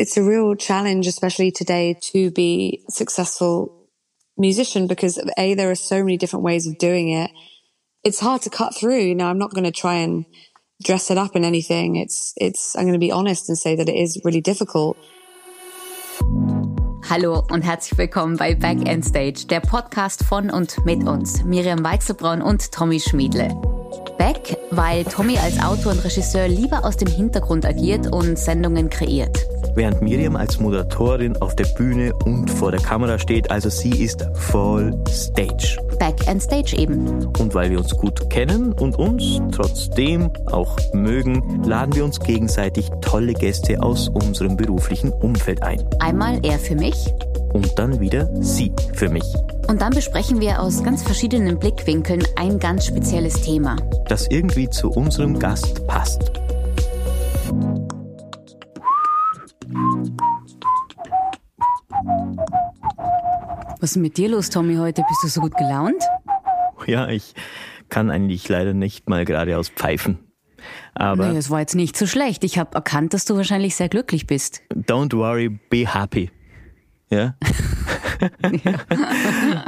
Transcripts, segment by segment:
it's a real challenge, especially today, to be successful musician because a there are so many different ways of doing it. It's hard to cut through. You know, I'm not going to try and dress it up in anything. It's it's. I'm going to be honest and say that it is really difficult. Hallo und herzlich willkommen bei Back and Stage, der Podcast von und mit uns, Miriam Weichselbraun und Tommy Schmiedle. Back, weil Tommy als Autor und Regisseur lieber aus dem Hintergrund agiert und Sendungen kreiert. Während Miriam als Moderatorin auf der Bühne und vor der Kamera steht, also sie ist voll Stage. Back and Stage eben. Und weil wir uns gut kennen und uns trotzdem auch mögen, laden wir uns gegenseitig tolle Gäste aus unserem beruflichen Umfeld ein. Einmal er für mich und dann wieder sie für mich. Und dann besprechen wir aus ganz verschiedenen Blickwinkeln ein ganz spezielles Thema. Das irgendwie zu unserem Gast passt. Was ist mit dir los, Tommy, heute? Bist du so gut gelaunt? Ja, ich kann eigentlich leider nicht mal geradeaus pfeifen. Aber naja, es war jetzt nicht so schlecht. Ich habe erkannt, dass du wahrscheinlich sehr glücklich bist. Don't worry, be happy. Ja? ja.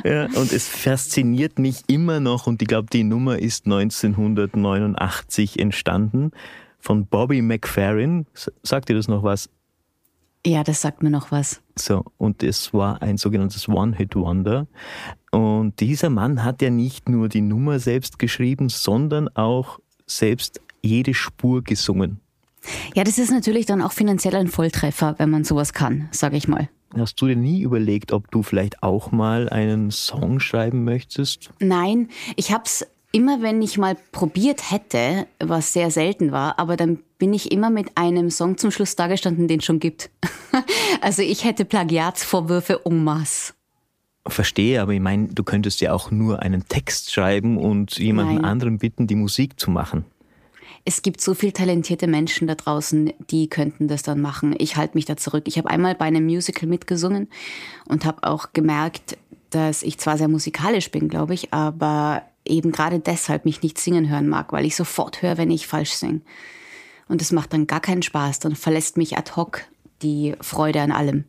ja. Und es fasziniert mich immer noch, und ich glaube, die Nummer ist 1989 entstanden, von Bobby McFerrin. Sagt dir das noch was? Ja, das sagt mir noch was. So, und es war ein sogenanntes One-Hit-Wonder. Und dieser Mann hat ja nicht nur die Nummer selbst geschrieben, sondern auch selbst jede Spur gesungen. Ja, das ist natürlich dann auch finanziell ein Volltreffer, wenn man sowas kann, sage ich mal. Hast du dir nie überlegt, ob du vielleicht auch mal einen Song schreiben möchtest? Nein, ich habe es immer, wenn ich mal probiert hätte, was sehr selten war, aber dann bin ich immer mit einem Song zum Schluss dagestanden, den es schon gibt. also ich hätte Plagiatsvorwürfe en masse. Verstehe, aber ich meine, du könntest ja auch nur einen Text schreiben und jemanden Nein. anderen bitten, die Musik zu machen es gibt so viel talentierte Menschen da draußen, die könnten das dann machen. Ich halte mich da zurück. Ich habe einmal bei einem Musical mitgesungen und habe auch gemerkt, dass ich zwar sehr musikalisch bin, glaube ich, aber eben gerade deshalb mich nicht singen hören mag, weil ich sofort höre, wenn ich falsch singe. Und das macht dann gar keinen Spaß. Dann verlässt mich ad hoc die Freude an allem.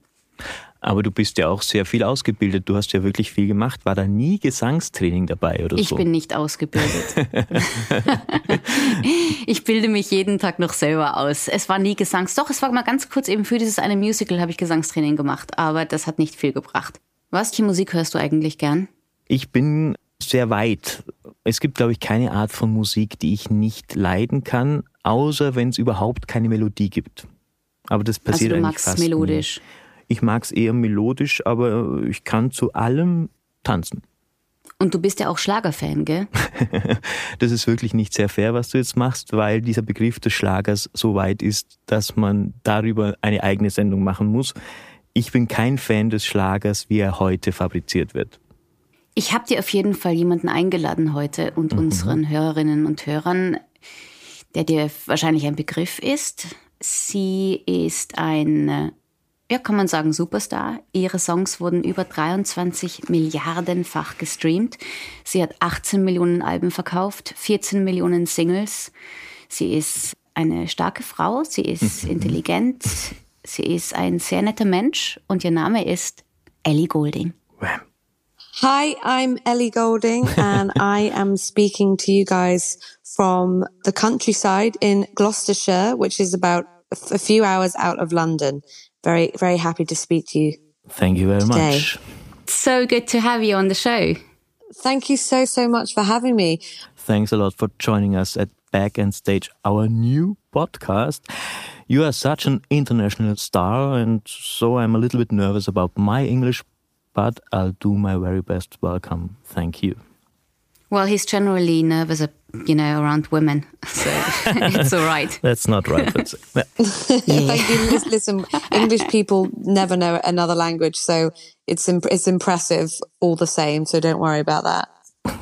Aber du bist ja auch sehr viel ausgebildet. Du hast ja wirklich viel gemacht. War da nie Gesangstraining dabei oder ich so? Ich bin nicht ausgebildet. ich bilde mich jeden Tag noch selber aus. Es war nie Gesangs. Doch, es war mal ganz kurz eben für dieses eine Musical habe ich Gesangstraining gemacht, aber das hat nicht viel gebracht. Welche Musik hörst du eigentlich gern? Ich bin sehr weit. Es gibt, glaube ich, keine Art von Musik, die ich nicht leiden kann, außer wenn es überhaupt keine Melodie gibt. Aber das passiert also du eigentlich magst fast melodisch. Nie. Ich mag es eher melodisch, aber ich kann zu allem tanzen. Und du bist ja auch Schlagerfan, gell? das ist wirklich nicht sehr fair, was du jetzt machst, weil dieser Begriff des Schlagers so weit ist, dass man darüber eine eigene Sendung machen muss. Ich bin kein Fan des Schlagers, wie er heute fabriziert wird. Ich habe dir auf jeden Fall jemanden eingeladen heute und mhm. unseren Hörerinnen und Hörern, der dir wahrscheinlich ein Begriff ist. Sie ist ein ja, kann man sagen, Superstar. Ihre Songs wurden über 23 Milliardenfach gestreamt. Sie hat 18 Millionen Alben verkauft, 14 Millionen Singles. Sie ist eine starke Frau, sie ist intelligent, sie ist ein sehr netter Mensch und ihr Name ist Ellie Golding. Hi, I'm Ellie Golding and I am speaking to you guys from the countryside in Gloucestershire, which is about a few hours out of London. Very, very happy to speak to you. Thank you very today. much. So good to have you on the show. Thank you so, so much for having me. Thanks a lot for joining us at Back and Stage, our new podcast. You are such an international star, and so I'm a little bit nervous about my English, but I'll do my very best. Welcome. Thank you. Well, he's generally nervous, you know, around women, so it's all right. That's not right. yeah. Thank you. Listen, English people never know another language, so it's imp it's impressive all the same. So don't worry about that.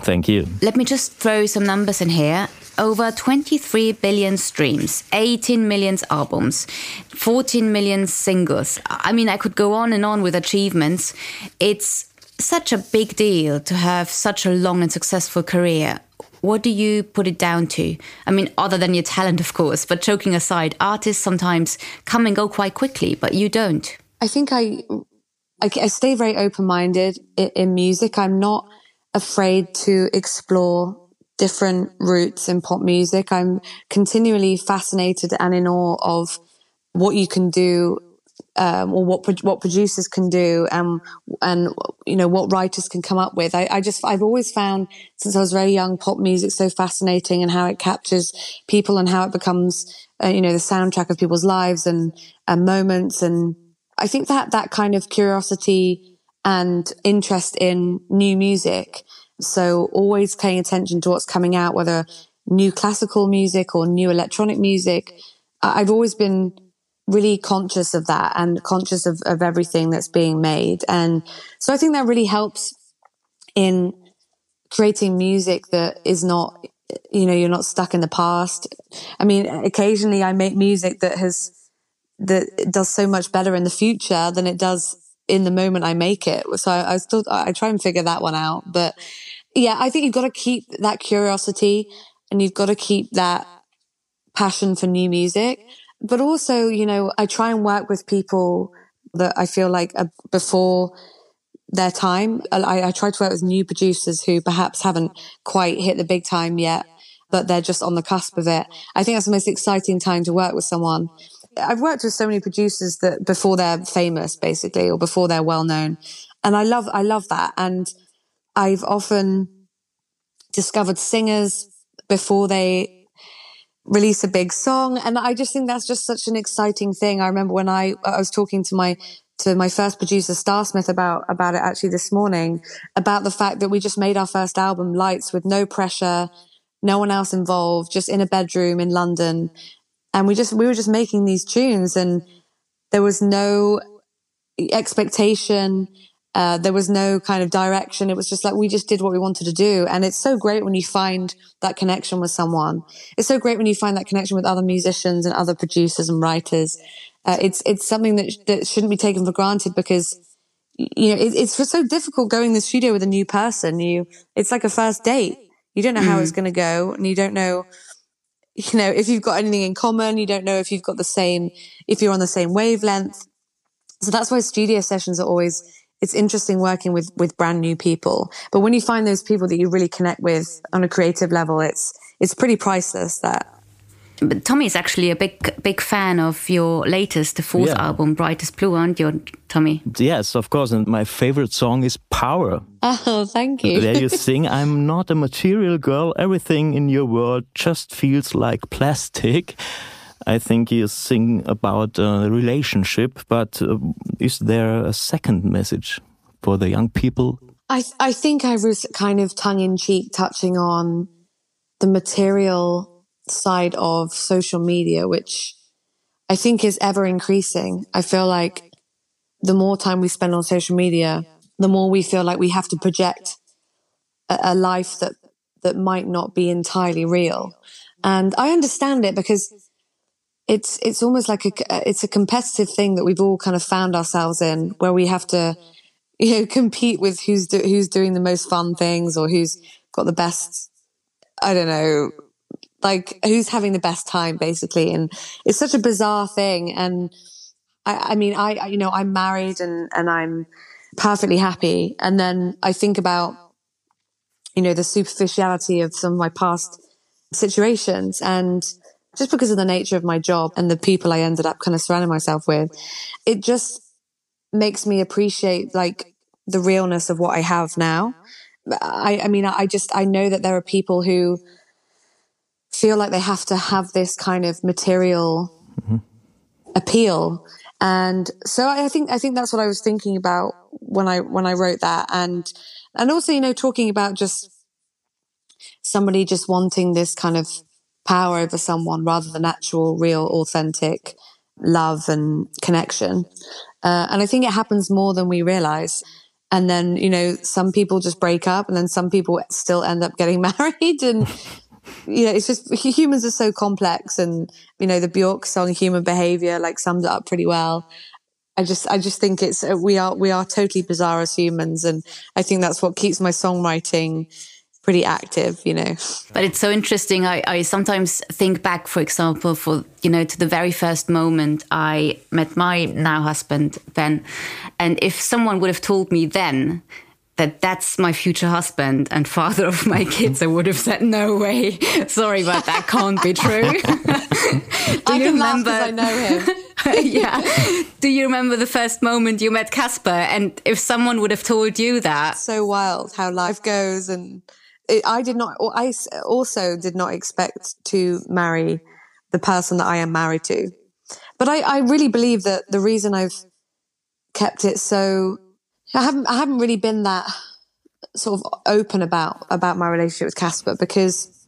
Thank you. Let me just throw some numbers in here. Over 23 billion streams, 18 million albums, 14 million singles. I mean, I could go on and on with achievements. It's such a big deal to have such a long and successful career. What do you put it down to? I mean, other than your talent, of course, but joking aside, artists sometimes come and go quite quickly, but you don't. I think I, I, I stay very open minded in, in music. I'm not afraid to explore different routes in pop music. I'm continually fascinated and in awe of what you can do um, or what what producers can do and and you know what writers can come up with. I, I, just I've always found since I was very young pop music so fascinating and how it captures people and how it becomes uh, you know the soundtrack of people's lives and and moments and I think that that kind of curiosity and interest in new music. So always paying attention to what's coming out, whether new classical music or new electronic music. I've always been really conscious of that and conscious of, of everything that's being made. And so I think that really helps in creating music that is not, you know, you're not stuck in the past. I mean, occasionally I make music that has, that does so much better in the future than it does in the moment I make it. So I, I still, I try and figure that one out. But yeah, I think you've got to keep that curiosity and you've got to keep that passion for new music but also, you know, I try and work with people that I feel like before their time. I, I try to work with new producers who perhaps haven't quite hit the big time yet, but they're just on the cusp of it. I think that's the most exciting time to work with someone. I've worked with so many producers that before they're famous, basically, or before they're well known. And I love, I love that. And I've often discovered singers before they release a big song. And I just think that's just such an exciting thing. I remember when I, I was talking to my, to my first producer, Starsmith, about, about it actually this morning, about the fact that we just made our first album, Lights, with no pressure, no one else involved, just in a bedroom in London. And we just, we were just making these tunes and there was no expectation. Uh, there was no kind of direction. It was just like we just did what we wanted to do. And it's so great when you find that connection with someone. It's so great when you find that connection with other musicians and other producers and writers. Uh, it's it's something that that shouldn't be taken for granted because you know it, it's so difficult going to the studio with a new person. You it's like a first date. You don't know how mm. it's going to go, and you don't know you know if you've got anything in common. You don't know if you've got the same if you're on the same wavelength. So that's why studio sessions are always it's interesting working with with brand new people. But when you find those people that you really connect with on a creative level, it's it's pretty priceless. That. But Tommy is actually a big big fan of your latest, the fourth yeah. album, Brightest Blue, aren't you, Tommy? Yes, of course. And my favorite song is Power. Oh, thank you. There you sing, I'm not a material girl. Everything in your world just feels like plastic. I think you sing about a relationship, but uh, is there a second message for the young people? I, th I think I was kind of tongue in cheek touching on the material side of social media, which I think is ever increasing. I feel like the more time we spend on social media, the more we feel like we have to project a, a life that, that might not be entirely real. And I understand it because it's it's almost like a uh, it's a competitive thing that we've all kind of found ourselves in where we have to you know compete with who's do, who's doing the most fun things or who's got the best I don't know like who's having the best time basically. And it's such a bizarre thing. And I, I mean I you know I'm married and and I'm perfectly happy. And then I think about you know the superficiality of some of my past situations. And just because of the nature of my job and the people I ended up kind of surrounding myself with, it just makes me appreciate like the realness of what I have now. I, I mean, I just, I know that there are people who feel like they have to have this kind of material mm-hmm. appeal. And so I think, I think that's what I was thinking about when I, when I wrote that. And, and also, you know, talking about just somebody just wanting this kind of power over someone rather than actual, real, authentic love and connection. Uh, and I think it happens more than we realize. And then, you know, some people just break up and then some people still end up getting married. And, you know, it's just humans are so complex. And, you know, the Bjork song Human Behavior like sums it up pretty well. I just, I just think it's, uh, we are, we are totally bizarre as humans. And I think that's what keeps my songwriting pretty active, you know. But it's so interesting. I, I sometimes think back, for example, for you know, to the very first moment I met my now husband then, and if someone would have told me then that that's my future husband and father of my kids, I would have said, "No way, sorry, but that can't be true." Do I you remember? I know him. yeah. Do you remember the first moment you met Caspar? And if someone would have told you that, so wild how life goes and I did not, I also did not expect to marry the person that I am married to. But I, I really believe that the reason I've kept it so, I haven't, I haven't really been that sort of open about, about my relationship with Caspar because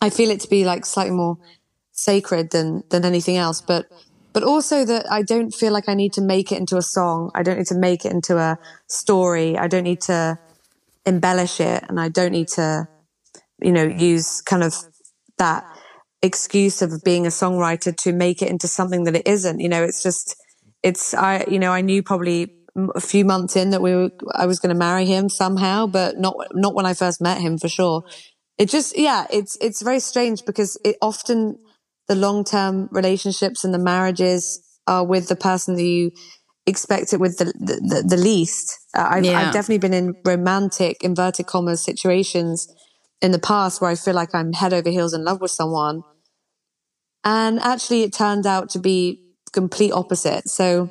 I feel it to be like slightly more sacred than, than anything else. But, but also that I don't feel like I need to make it into a song. I don't need to make it into a story. I don't need to, embellish it and I don't need to, you know, use kind of that excuse of being a songwriter to make it into something that it isn't. You know, it's just, it's, I, you know, I knew probably a few months in that we were, I was going to marry him somehow, but not, not when I first met him for sure. It just, yeah, it's, it's very strange because it often, the long term relationships and the marriages are with the person that you expect it with the the, the least. Uh, I've, yeah. I've definitely been in romantic inverted commas situations in the past where I feel like I'm head over heels in love with someone, and actually it turned out to be complete opposite. So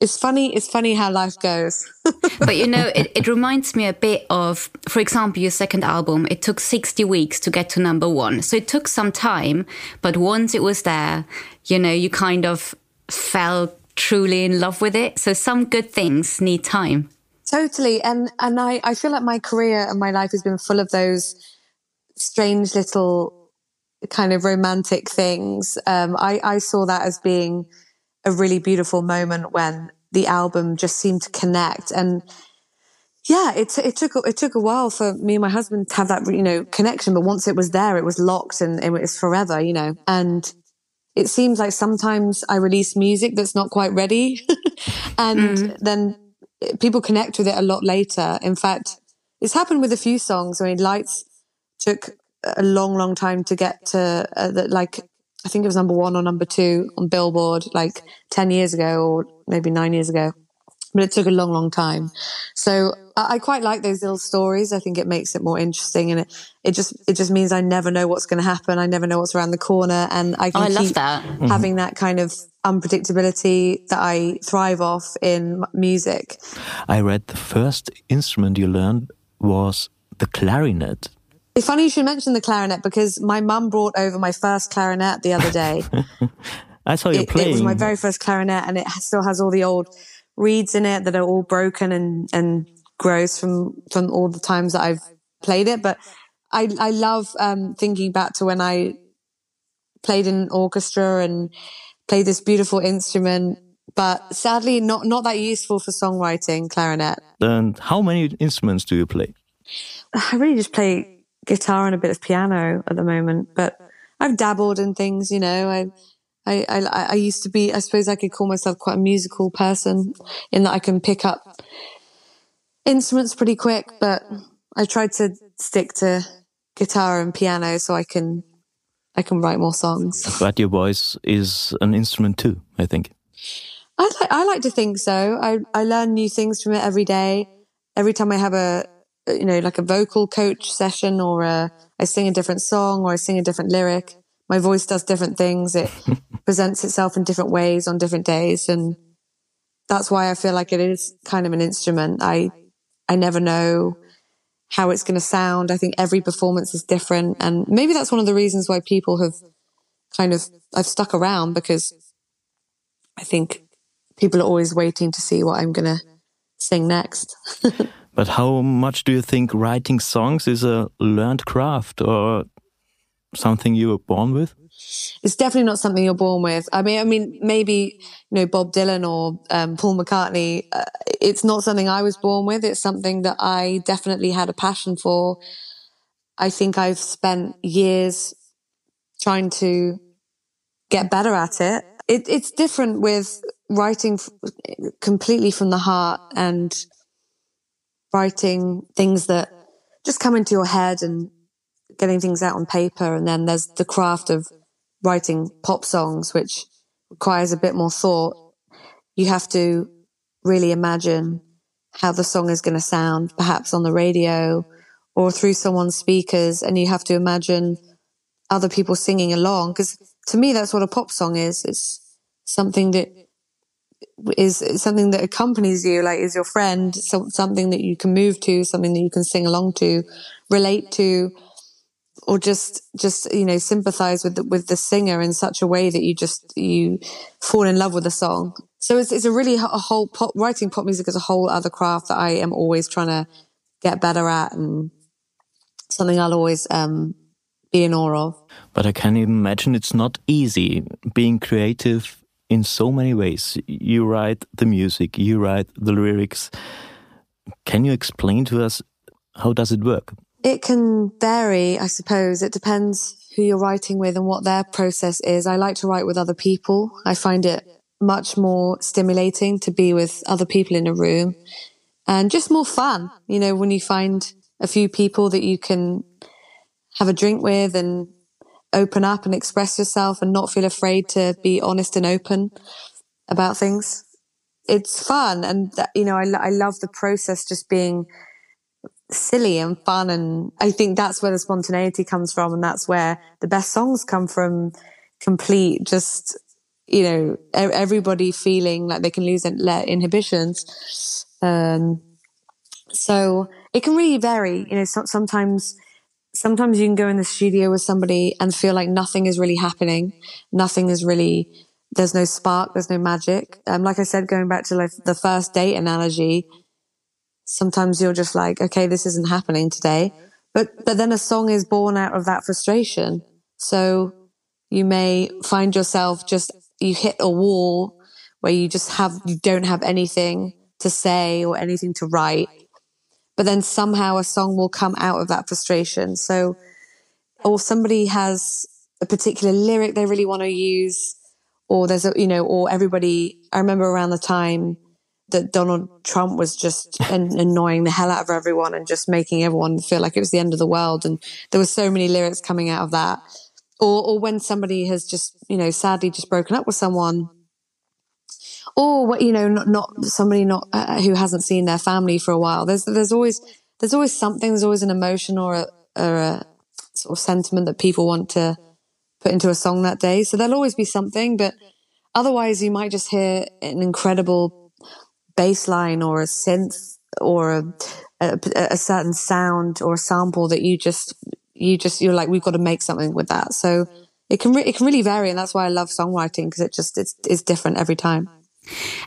it's funny. It's funny how life goes. but you know, it, it reminds me a bit of, for example, your second album. It took 60 weeks to get to number one. So it took some time, but once it was there, you know, you kind of fell truly in love with it. So some good things need time. Totally. And, and I, I feel like my career and my life has been full of those strange little kind of romantic things. Um, I, I saw that as being a really beautiful moment when the album just seemed to connect and yeah, it, it took, it took a while for me and my husband to have that, you know, connection. But once it was there, it was locked and it was forever, you know, and it seems like sometimes I release music that's not quite ready and mm. then people connect with it a lot later. In fact, it's happened with a few songs. I mean, Lights took a long, long time to get to uh, the, like, I think it was number one or number two on Billboard like 10 years ago or maybe nine years ago but it took a long, long time. So I, I quite like those little stories. I think it makes it more interesting and it, it just, it just means I never know what's going to happen. I never know what's around the corner and I can oh, I keep that. Mm-hmm. having that kind of unpredictability that I thrive off in music. I read the first instrument you learned was the clarinet. It's funny you should mention the clarinet because my mum brought over my first clarinet the other day. I saw you it, playing. It was my very first clarinet and it still has all the old reeds in it that are all broken and, and grows from, from all the times that I've played it. But I, I love, um, thinking back to when I played in orchestra and played this beautiful instrument, but sadly not, not that useful for songwriting, clarinet. And how many instruments do you play? I really just play guitar and a bit of piano at the moment, but I've dabbled in things, you know, I, I, I, I used to be, I suppose I could call myself quite a musical person in that I can pick up instruments pretty quick, but I tried to stick to guitar and piano so I can, I can write more songs. But your voice is an instrument too, I think. I like, I like to think so. I, I learn new things from it every day. Every time I have a, you know, like a vocal coach session or a, I sing a different song or I sing a different lyric my voice does different things. It presents itself in different ways on different days. And that's why I feel like it is kind of an instrument. I, I never know how it's going to sound. I think every performance is different. And maybe that's one of the reasons why people have kind of, I've stuck around because I think people are always waiting to see what I'm going to sing next. but how much do you think writing songs is a learned craft or something you were born with? It's definitely not something you're born with. I mean, I mean, maybe you know Bob Dylan or um, Paul McCartney. Uh, it's not something I was born with. It's something that I definitely had a passion for. I think I've spent years trying to get better at it. it it's different with writing f- completely from the heart and writing things that just come into your head and getting things out on paper. And then there's the craft of writing pop songs, which requires a bit more thought. You have to really imagine how the song is going to sound, perhaps on the radio or through someone's speakers. And you have to imagine other people singing along. Cause to me, that's what a pop song is. It's something that is something that accompanies you, like is your friend, so, something that you can move to, something that you can sing along to, relate to, or just just you know sympathize with the, with the singer in such a way that you just you fall in love with the song. So it's it's a really a whole pop writing pop music is a whole other craft that I am always trying to get better at and something I'll always um, be in awe of. But I can imagine it's not easy being creative in so many ways. You write the music, you write the lyrics. Can you explain to us how does it work? It can vary, I suppose. It depends who you're writing with and what their process is. I like to write with other people. I find it much more stimulating to be with other people in a room and just more fun. You know, when you find a few people that you can have a drink with and open up and express yourself and not feel afraid to be honest and open about things. It's fun. And, you know, I, I love the process just being silly and fun. And I think that's where the spontaneity comes from. And that's where the best songs come from complete, just, you know, everybody feeling like they can lose inhibitions. Um, so it can really vary. You know, so, sometimes sometimes you can go in the studio with somebody and feel like nothing is really happening. Nothing is really, there's no spark, there's no magic. Um, like I said, going back to like the first date analogy, sometimes you're just like, okay, this isn't happening today. But, but then a song is born out of that frustration. So you may find yourself just, you hit a wall where you just have, you don't have anything to say or anything to write but then somehow a song will come out of that frustration. So, or somebody has a particular lyric they really want to use, or there's a, you know, or everybody, I remember around the time that Donald Trump was just annoying the hell out of everyone and just making everyone feel like it was the end of the world. And there were so many lyrics coming out of that. Or, or when somebody has just, you know, sadly just broken up with someone or what you know, not, not somebody not uh, who hasn't seen their family for a while. There's there's always there's always something. There's always an emotion or a, or a sort of sentiment that people want to put into a song that day. So there'll always be something, but otherwise you might just hear an incredible bass line or a synth or a, a, a certain sound or a sample that you just you just you're like we've got to make something with that. So it can re- it can really vary, and that's why I love songwriting because it just it's it's different every time.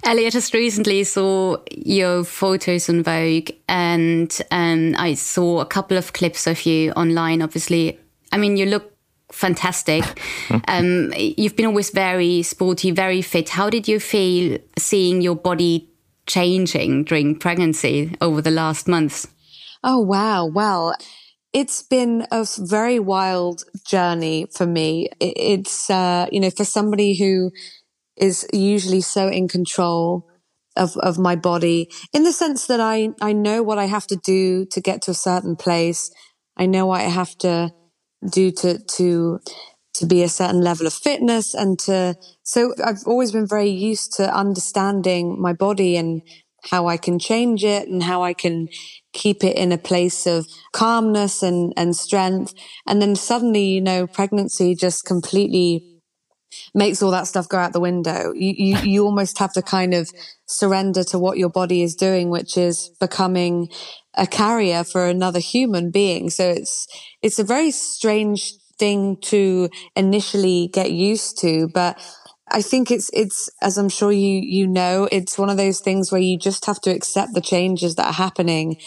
Elliot just recently saw your photos on Vogue, and um, I saw a couple of clips of you online. Obviously, I mean, you look fantastic. um, you've been always very sporty, very fit. How did you feel seeing your body changing during pregnancy over the last months? Oh wow! Well, it's been a very wild journey for me. It's uh, you know for somebody who is usually so in control of, of my body in the sense that I, I know what I have to do to get to a certain place. I know what I have to do to, to, to be a certain level of fitness and to, so I've always been very used to understanding my body and how I can change it and how I can keep it in a place of calmness and, and strength. And then suddenly, you know, pregnancy just completely makes all that stuff go out the window. You, you, you almost have to kind of surrender to what your body is doing, which is becoming a carrier for another human being. So it's, it's a very strange thing to initially get used to, but I think it's, it's, as I'm sure you, you know, it's one of those things where you just have to accept the changes that are happening.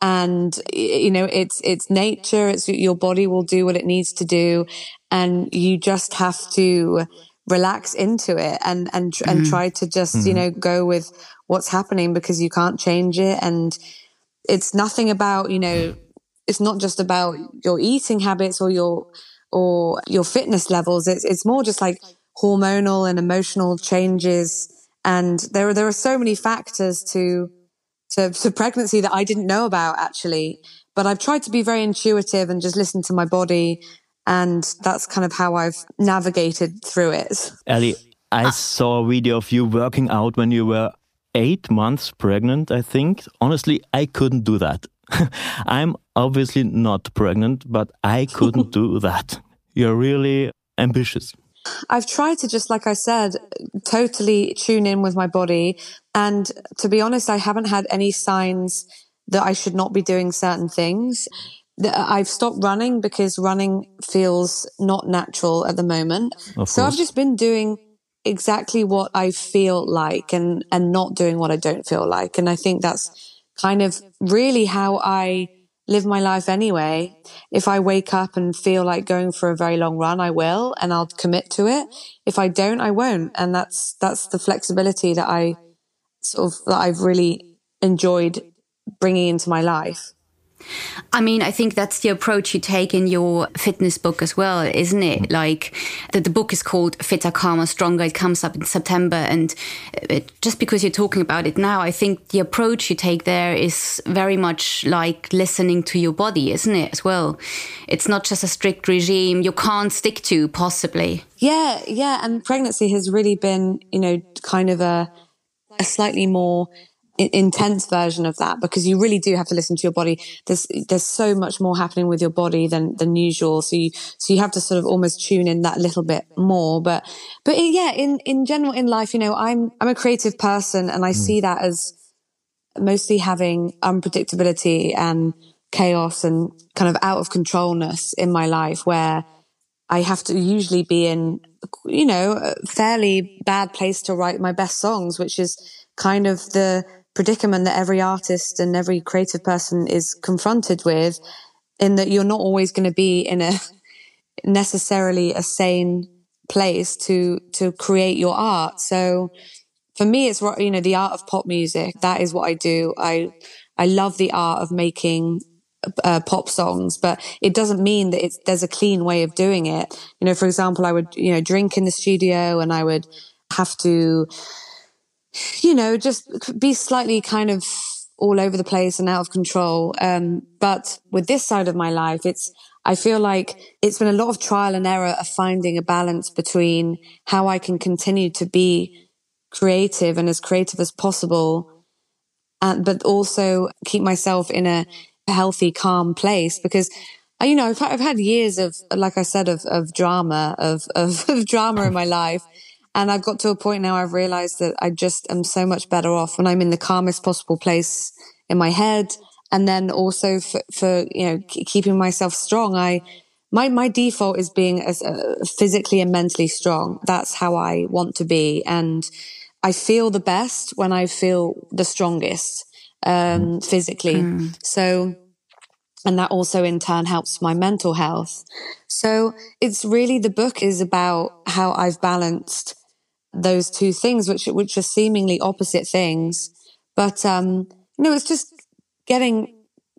And, you know, it's, it's nature. It's your body will do what it needs to do and you just have to relax into it and and mm-hmm. and try to just mm-hmm. you know go with what's happening because you can't change it and it's nothing about you know it's not just about your eating habits or your or your fitness levels it's it's more just like hormonal and emotional changes and there are there are so many factors to to, to pregnancy that I didn't know about actually but I've tried to be very intuitive and just listen to my body. And that's kind of how I've navigated through it. Ellie, I ah. saw a video of you working out when you were eight months pregnant, I think. Honestly, I couldn't do that. I'm obviously not pregnant, but I couldn't do that. You're really ambitious. I've tried to just, like I said, totally tune in with my body. And to be honest, I haven't had any signs that I should not be doing certain things. I've stopped running because running feels not natural at the moment. so I've just been doing exactly what I feel like and, and not doing what I don't feel like. And I think that's kind of really how I live my life anyway. If I wake up and feel like going for a very long run, I will and I'll commit to it. If I don't, I won't. And that's, that's the flexibility that I sort of, that I've really enjoyed bringing into my life. I mean, I think that's the approach you take in your fitness book as well, isn't it? Mm. Like the, the book is called Fitter, Calmer, Stronger. It comes up in September. And it, just because you're talking about it now, I think the approach you take there is very much like listening to your body, isn't it, as well? It's not just a strict regime you can't stick to, possibly. Yeah, yeah. And pregnancy has really been, you know, kind of a, a slightly more intense version of that because you really do have to listen to your body. There's there's so much more happening with your body than than usual. So you so you have to sort of almost tune in that little bit more. But but yeah, in in general in life, you know, I'm I'm a creative person and I mm. see that as mostly having unpredictability and chaos and kind of out of controlness in my life where I have to usually be in you know a fairly bad place to write my best songs, which is kind of the predicament that every artist and every creative person is confronted with in that you're not always going to be in a necessarily a sane place to to create your art so for me it's you know the art of pop music that is what i do i i love the art of making uh, pop songs, but it doesn't mean that it's, there's a clean way of doing it. You know, for example, I would, you know, drink in the studio and I would have to you know, just be slightly kind of all over the place and out of control. Um, but with this side of my life, it's, I feel like it's been a lot of trial and error of finding a balance between how I can continue to be creative and as creative as possible, but also keep myself in a healthy, calm place because you know, I've, I've had years of, like I said, of, of drama, of, of, of drama in my life. And I've got to a point now I've realized that I just am so much better off when I'm in the calmest possible place in my head. And then also for, for you know, keeping myself strong. I, my, my default is being as uh, physically and mentally strong. That's how I want to be. And I feel the best when I feel the strongest, um, physically. Mm. So, and that also in turn helps my mental health. So it's really the book is about how I've balanced those two things, which which are seemingly opposite things. But um, you know, it's just getting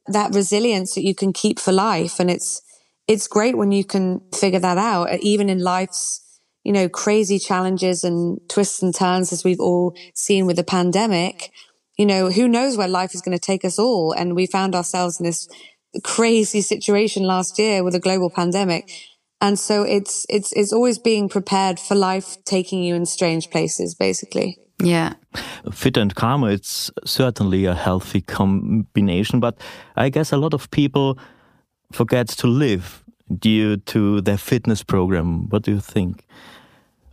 that resilience that you can keep for life, and it's it's great when you can figure that out, even in life's you know crazy challenges and twists and turns, as we've all seen with the pandemic. You know, who knows where life is going to take us all, and we found ourselves in this crazy situation last year with a global pandemic and so it's, it's, it's always being prepared for life taking you in strange places, basically. Yeah. Fit and calmer, it's certainly a healthy combination, but I guess a lot of people forget to live due to their fitness program. What do you think?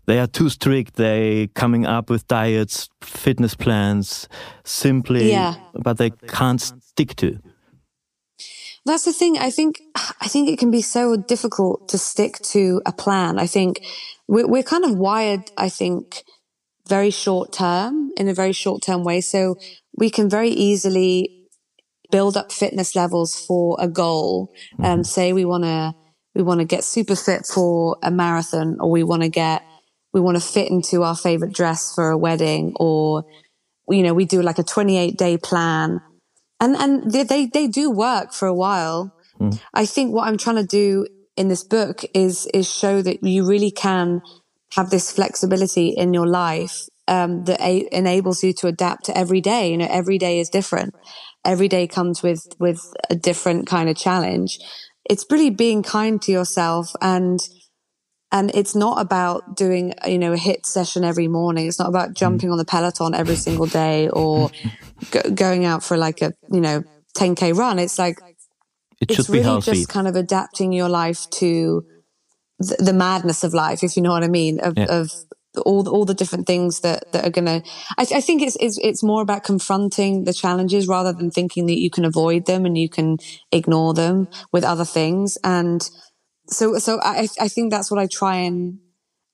They are too strict. They coming up with diets, fitness plans, simply, yeah. but they can't stick to. That's the thing. I think, I think it can be so difficult to stick to a plan. I think we're, we're kind of wired, I think, very short term in a very short term way. So we can very easily build up fitness levels for a goal. Um, say we want to, we want to get super fit for a marathon or we want to get, we want to fit into our favorite dress for a wedding or, you know, we do like a 28 day plan and and they, they, they do work for a while. Mm. I think what I'm trying to do in this book is is show that you really can have this flexibility in your life um, that a- enables you to adapt to every day. You know, every day is different. Every day comes with with a different kind of challenge. It's really being kind to yourself and and it's not about doing you know a HIIT session every morning. It's not about mm. jumping on the peloton every single day or mm. go- going out for like a you know 10k run. It's like It it's really healthy. just kind of adapting your life to the, the madness of life if you know what i mean of, Yeah. of all the, all the different things that that are gonna I, I think it's, it's it's more about confronting the challenges rather than thinking that you can avoid them and you can ignore them with other things. And so so I I think that's what I try and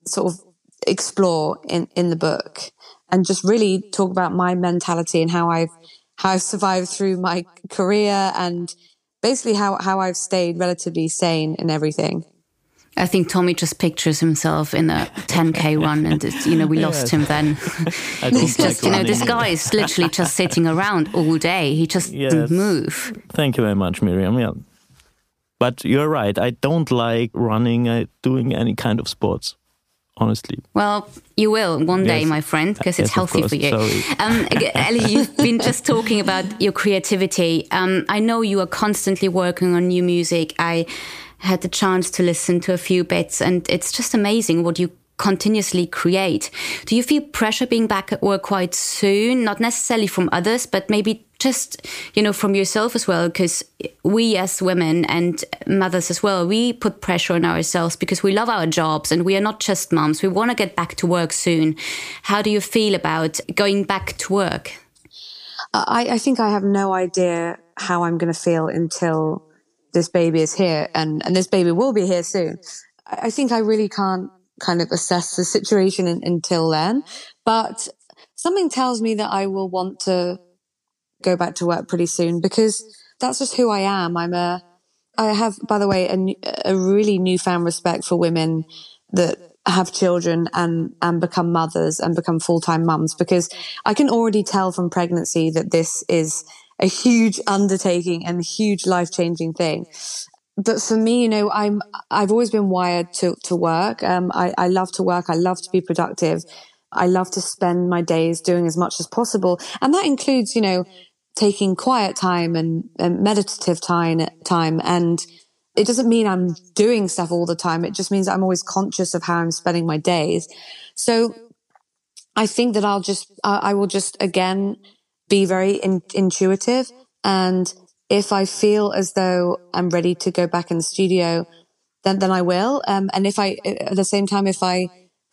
sort of explore in in the book and just really talk about my mentality and how I've how I've survived through my career and basically how how I've stayed relatively sane in everything. I think Tommy just pictures himself in a 10k run, and it's, you know we lost him then. I don't He's like just, you know, this guy is literally just sitting around all day. He just Yes. doesn't move. Thank you very much, Miriam. Yeah. But you're right. I don't like running, uh, doing any kind of sports, honestly. Well, you will one day, Yes. my friend, because it's Yes, healthy for you. Um, Ellie, you've been just talking about your creativity. Um, I know you are constantly working on new music. I had the chance to listen to a few bits, and it's just amazing what you continuously create. Do you feel pressure being back at work quite soon? Not necessarily from others, but maybe just, you know, from yourself as well, because we as women and mothers as well, we put pressure on ourselves because we love our jobs and we are not just moms. We want to get back to work soon. How do you feel about going back to work? I, I think I have no idea how I'm going to feel until this baby is here, and and this baby will be here soon. I, I think I really can't kind of assess the situation in, until then, mm-hmm. but something tells me that I will want to go back to work pretty soon because that's just who I am. I'm a, I have, by the way, a, a really newfound respect for women that have children and, and become mothers and become full-time mums because I can already tell from pregnancy that this is a huge undertaking and a huge life-changing thing. But for me, you know, I'm, I've always been wired to, to work. Um, I, I love to work. I love to be productive. I love to spend my days doing as much as possible. And that includes, you know, taking quiet time and, and meditative time, time. And it doesn't mean I'm doing stuff all the time. It just means I'm always conscious of how I'm spending my days. So I think that I'll just, I, I will just again be very in, intuitive. And if I feel as though I'm ready to go back in the studio, then, then I will. Um, and if I, at the same time, if I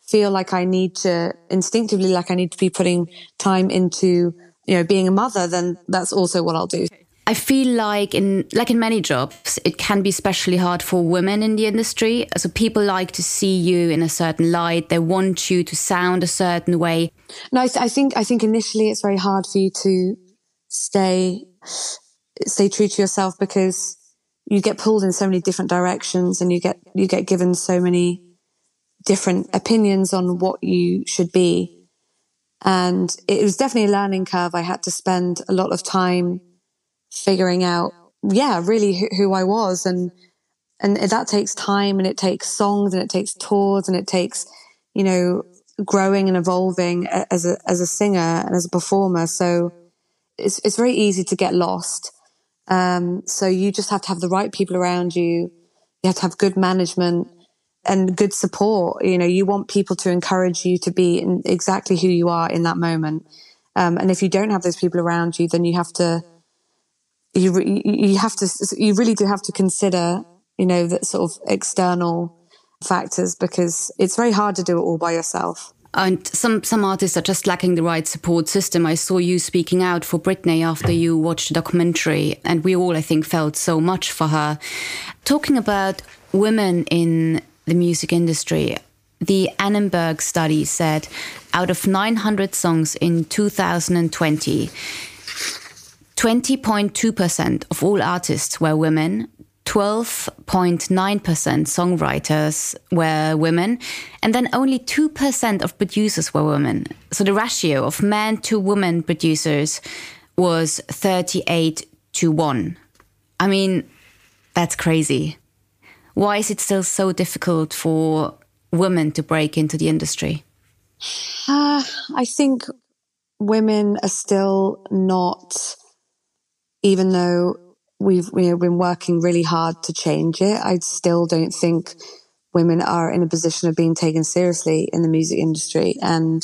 feel like I need to instinctively, like I need to be putting time into, you know, being a mother, then that's also what I'll do. I feel like in like in many jobs, it can be especially hard for women in the industry. So people like to see you in a certain light. They want you to sound a certain way. No, I, th- I think I think initially it's very hard for you to stay stay true to yourself because you get pulled in so many different directions and you get you get given so many different opinions on what you should be. And it was definitely a learning curve. I had to spend a lot of time figuring out, yeah, really who, who I was. And, and that takes time and it takes songs and it takes tours and it takes, you know, growing and evolving as a, as a singer and as a performer. So it's, it's very easy to get lost. Um, so you just have to have the right people around you. You have to have good management and good support. You know, you want people to encourage you to be exactly who you are in that moment. Um, and if you don't have those people around you, then you have to, you, you have to, you really do have to consider, you know, that sort of external factors because it's very hard to do it all by yourself. And some, some artists are just lacking the right support system. I saw you speaking out for Britney after you watched the documentary, and we all, I think, felt so much for her. Talking about women in the music industry, the Annenberg study said out of 900 songs in 2020, 20.2% of all artists were women, 12.9% songwriters were women, and then only 2% of producers were women. So the ratio of men to women producers was 38 to 1. I mean, that's crazy. Why is it still so difficult for women to break into the industry? Uh, I think women are still not, even though we've been working really hard to change it, I still don't think women are in a position of being taken seriously in the music industry. And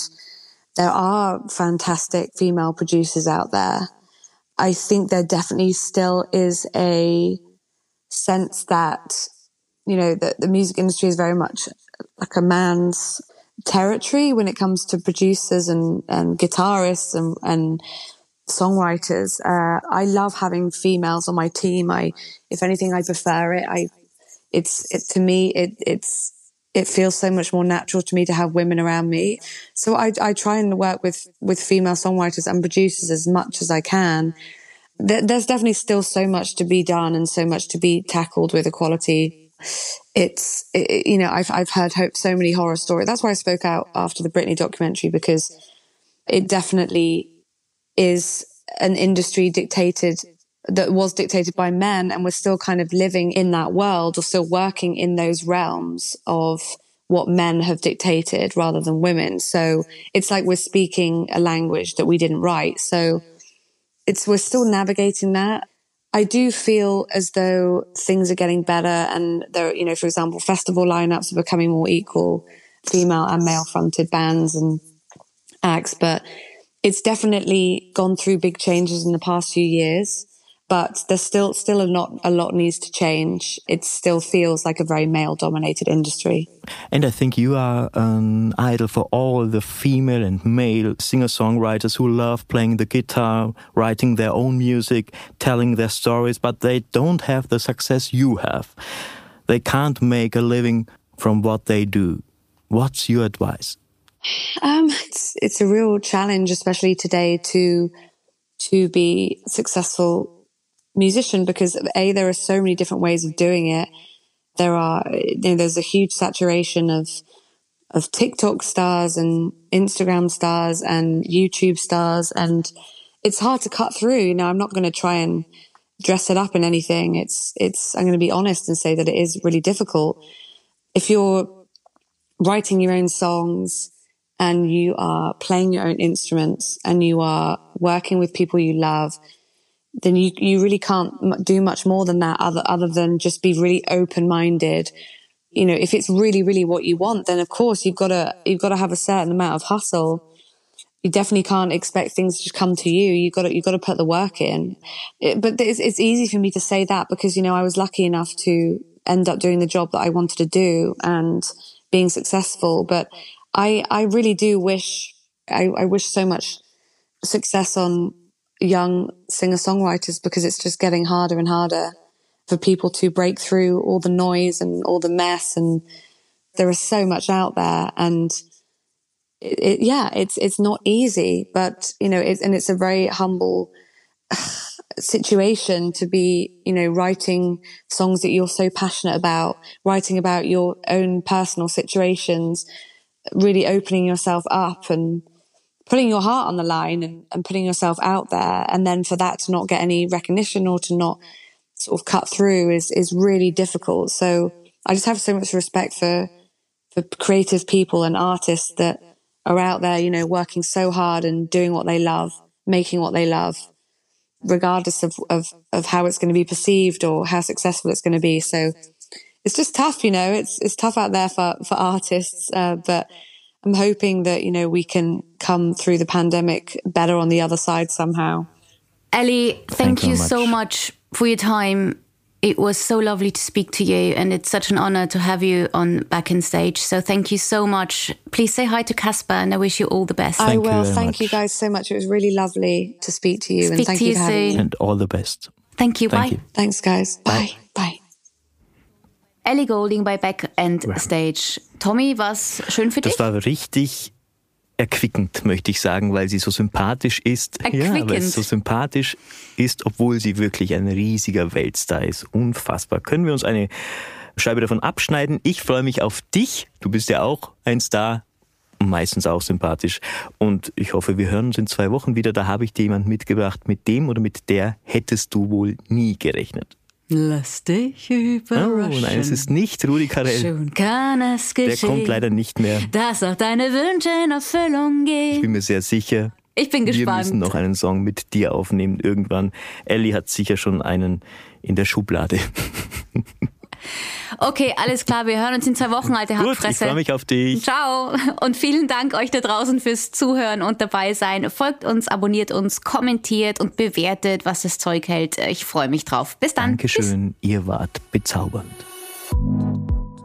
there are fantastic female producers out there. I think there definitely still is a sense that, you know, that the music industry is very much like a man's territory when it comes to producers and, and guitarists and, and songwriters. Uh, I love having females on my team. I, if anything, I prefer it. I, it's, it, to me, it, it's, it feels so much more natural to me to have women around me. So I, I try and work with, with female songwriters and producers as much as I can. there's definitely still so much to be done and so much to be tackled with equality it's it, you know I've I've heard hope, so many horror stories. That's why I spoke out after the Britney documentary because it definitely is an industry dictated that was dictated by men and we're still kind of living in that world or still working in those realms of what men have dictated rather than women. So it's like we're speaking a language that we didn't write. So it's we're still navigating that. I do feel as though things are getting better and there, you know, for example, festival lineups are becoming more equal, female and male fronted bands and acts, but it's definitely gone through big changes in the past few years but there's still still a lot a lot needs to change. It still feels like a very male dominated industry. And I think you are an idol for all the female and male singer songwriters who love playing the guitar, writing their own music, telling their stories, but they don't have the success you have. They can't make a living from what they do. What's your advice? Um, it's it's a real challenge, especially today, to to be successful musician because a there are so many different ways of doing it. There are you know, there's a huge saturation of of TikTok stars and Instagram stars and YouTube stars and it's hard to cut through. Know, I'm not going to try and dress it up in anything. It's it's I'm going to be honest and say that it is really difficult. If you're writing your own songs and you are playing your own instruments and you are working with people you love then you, you really can't do much more than that other, other than just be really open minded. You know, if it's really, really what you want, then of course you've got to, you've got to have a certain amount of hustle. You definitely can't expect things to just come to you. You've got to, you've got to put the work in. It, but it's, it's easy for me to say that because, you know, I was lucky enough to end up doing the job that I wanted to do and being successful. But I, I really do wish, I, I wish so much success on young singer songwriters because it's just getting harder and harder for people to break through all the noise and all the mess. And there is so much out there. And it, it, yeah, it's, it's not easy, but you know, it's, and it's a very humble situation to be, you know, writing songs that you're so passionate about, writing about your own personal situations, really opening yourself up and, putting your heart on the line and, and putting yourself out there. And then for that to not get any recognition or to not sort of cut through is, is really difficult. So I just have so much respect for, for creative people and artists that are out there, you know, working so hard and doing what they love, making what they love, regardless of, of, of how it's going to be perceived or how successful it's going to be. So it's just tough, you know, it's, it's tough out there for, for artists. Uh, but I'm hoping that, you know, we can come through the pandemic better on the other side somehow. Ellie, thank, thank you, so much for your time. It was so lovely to speak to you, and it's such an honor to have you on Back and Stage. So thank you so much. Please say hi to Caspar, and I wish you all the best. I will. You thank much. you guys so much. It was really lovely to speak to you, speak and thank you, you for having soon. me. And all the best. Thank you. Thank bye. You. Thanks, guys. Bye. Bye. Ellie Golding bei Back and Stage. Tommy, was schön für dich? Das war richtig erquickend, möchte ich sagen, weil sie so sympathisch ist. Ja, weil sie so sympathisch ist, obwohl sie wirklich ein riesiger Weltstar ist. Unfassbar. Können wir uns eine Scheibe davon abschneiden? Ich freue mich auf dich. Du bist ja auch ein Star. Meistens auch sympathisch. Und ich hoffe, wir hören uns in zwei Wochen wieder. Da habe ich dir jemand mitgebracht, mit dem oder mit der hättest du wohl nie gerechnet. Lass dich überraschen. Oh nein, es ist nicht Rudi Carell. Schon kann es geschehen. Der kommt leider nicht mehr. Dass auch deine Wünsche in Erfüllung gehen. Ich bin mir sehr sicher. Ich bin gespannt. Wir müssen noch einen Song mit dir aufnehmen irgendwann. Ellie hat sicher schon einen in der Schublade. Okay, alles klar. Wir hören uns in zwei Wochen, alte Hackfresse. Gut, ich freue mich auf dich. Ciao. Und vielen Dank euch da draußen fürs Zuhören und dabei sein. Folgt uns, abonniert uns, kommentiert und bewertet, was das Zeug hält. Ich freue mich drauf. Bis dann. Dankeschön. Bis. Ihr wart bezaubernd.